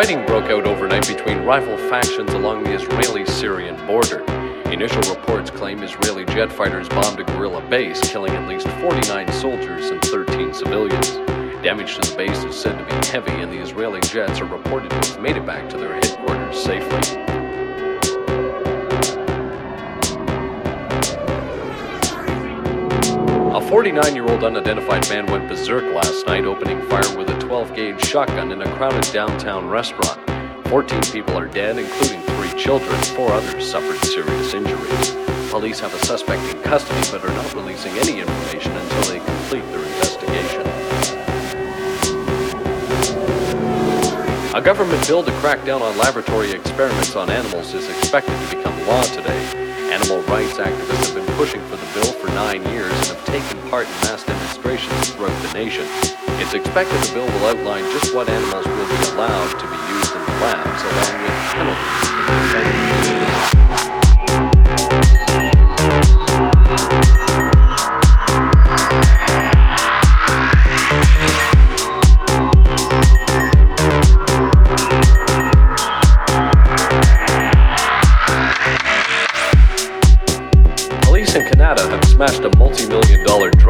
Fighting broke out overnight between rival factions along the Israeli Syrian border. Initial reports claim Israeli jet fighters bombed a guerrilla base, killing at least 49 soldiers and 13 civilians. Damage to the base is said to be heavy, and the Israeli jets are reported to have made it back to their headquarters safely. 49 year old unidentified man went berserk last night, opening fire with a 12 gauge shotgun in a crowded downtown restaurant. 14 people are dead, including three children. Four others suffered serious injuries. Police have a suspect in custody but are not releasing any information until they complete their investigation. A government bill to crack down on laboratory experiments on animals is expected to become law today. Animal rights activists have been pushing for the bill for nine years and taken part in mass demonstrations throughout the nation. It's expected the bill will outline just what animals will be allowed to be used in the labs, along with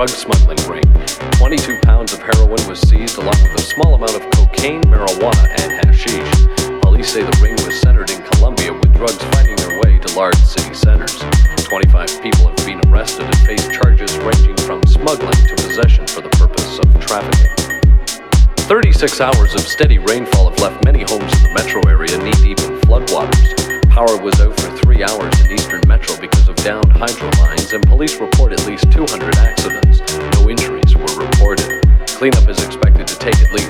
drug smuggling ring. 22 pounds of heroin was seized along with a small amount of cocaine, marijuana, and hashish. Police say the ring was centered in Colombia with drugs finding their way to large city centers. 25 people have been arrested and face charges ranging from smuggling to possession for the purpose of trafficking. 36 hours of steady rainfall have left many homes in the metro area knee deep in floodwaters. Power was out for three hours in eastern metro because of downed hydro lines, and police report at least 200 accidents. No injuries were reported. Cleanup is expected to take at least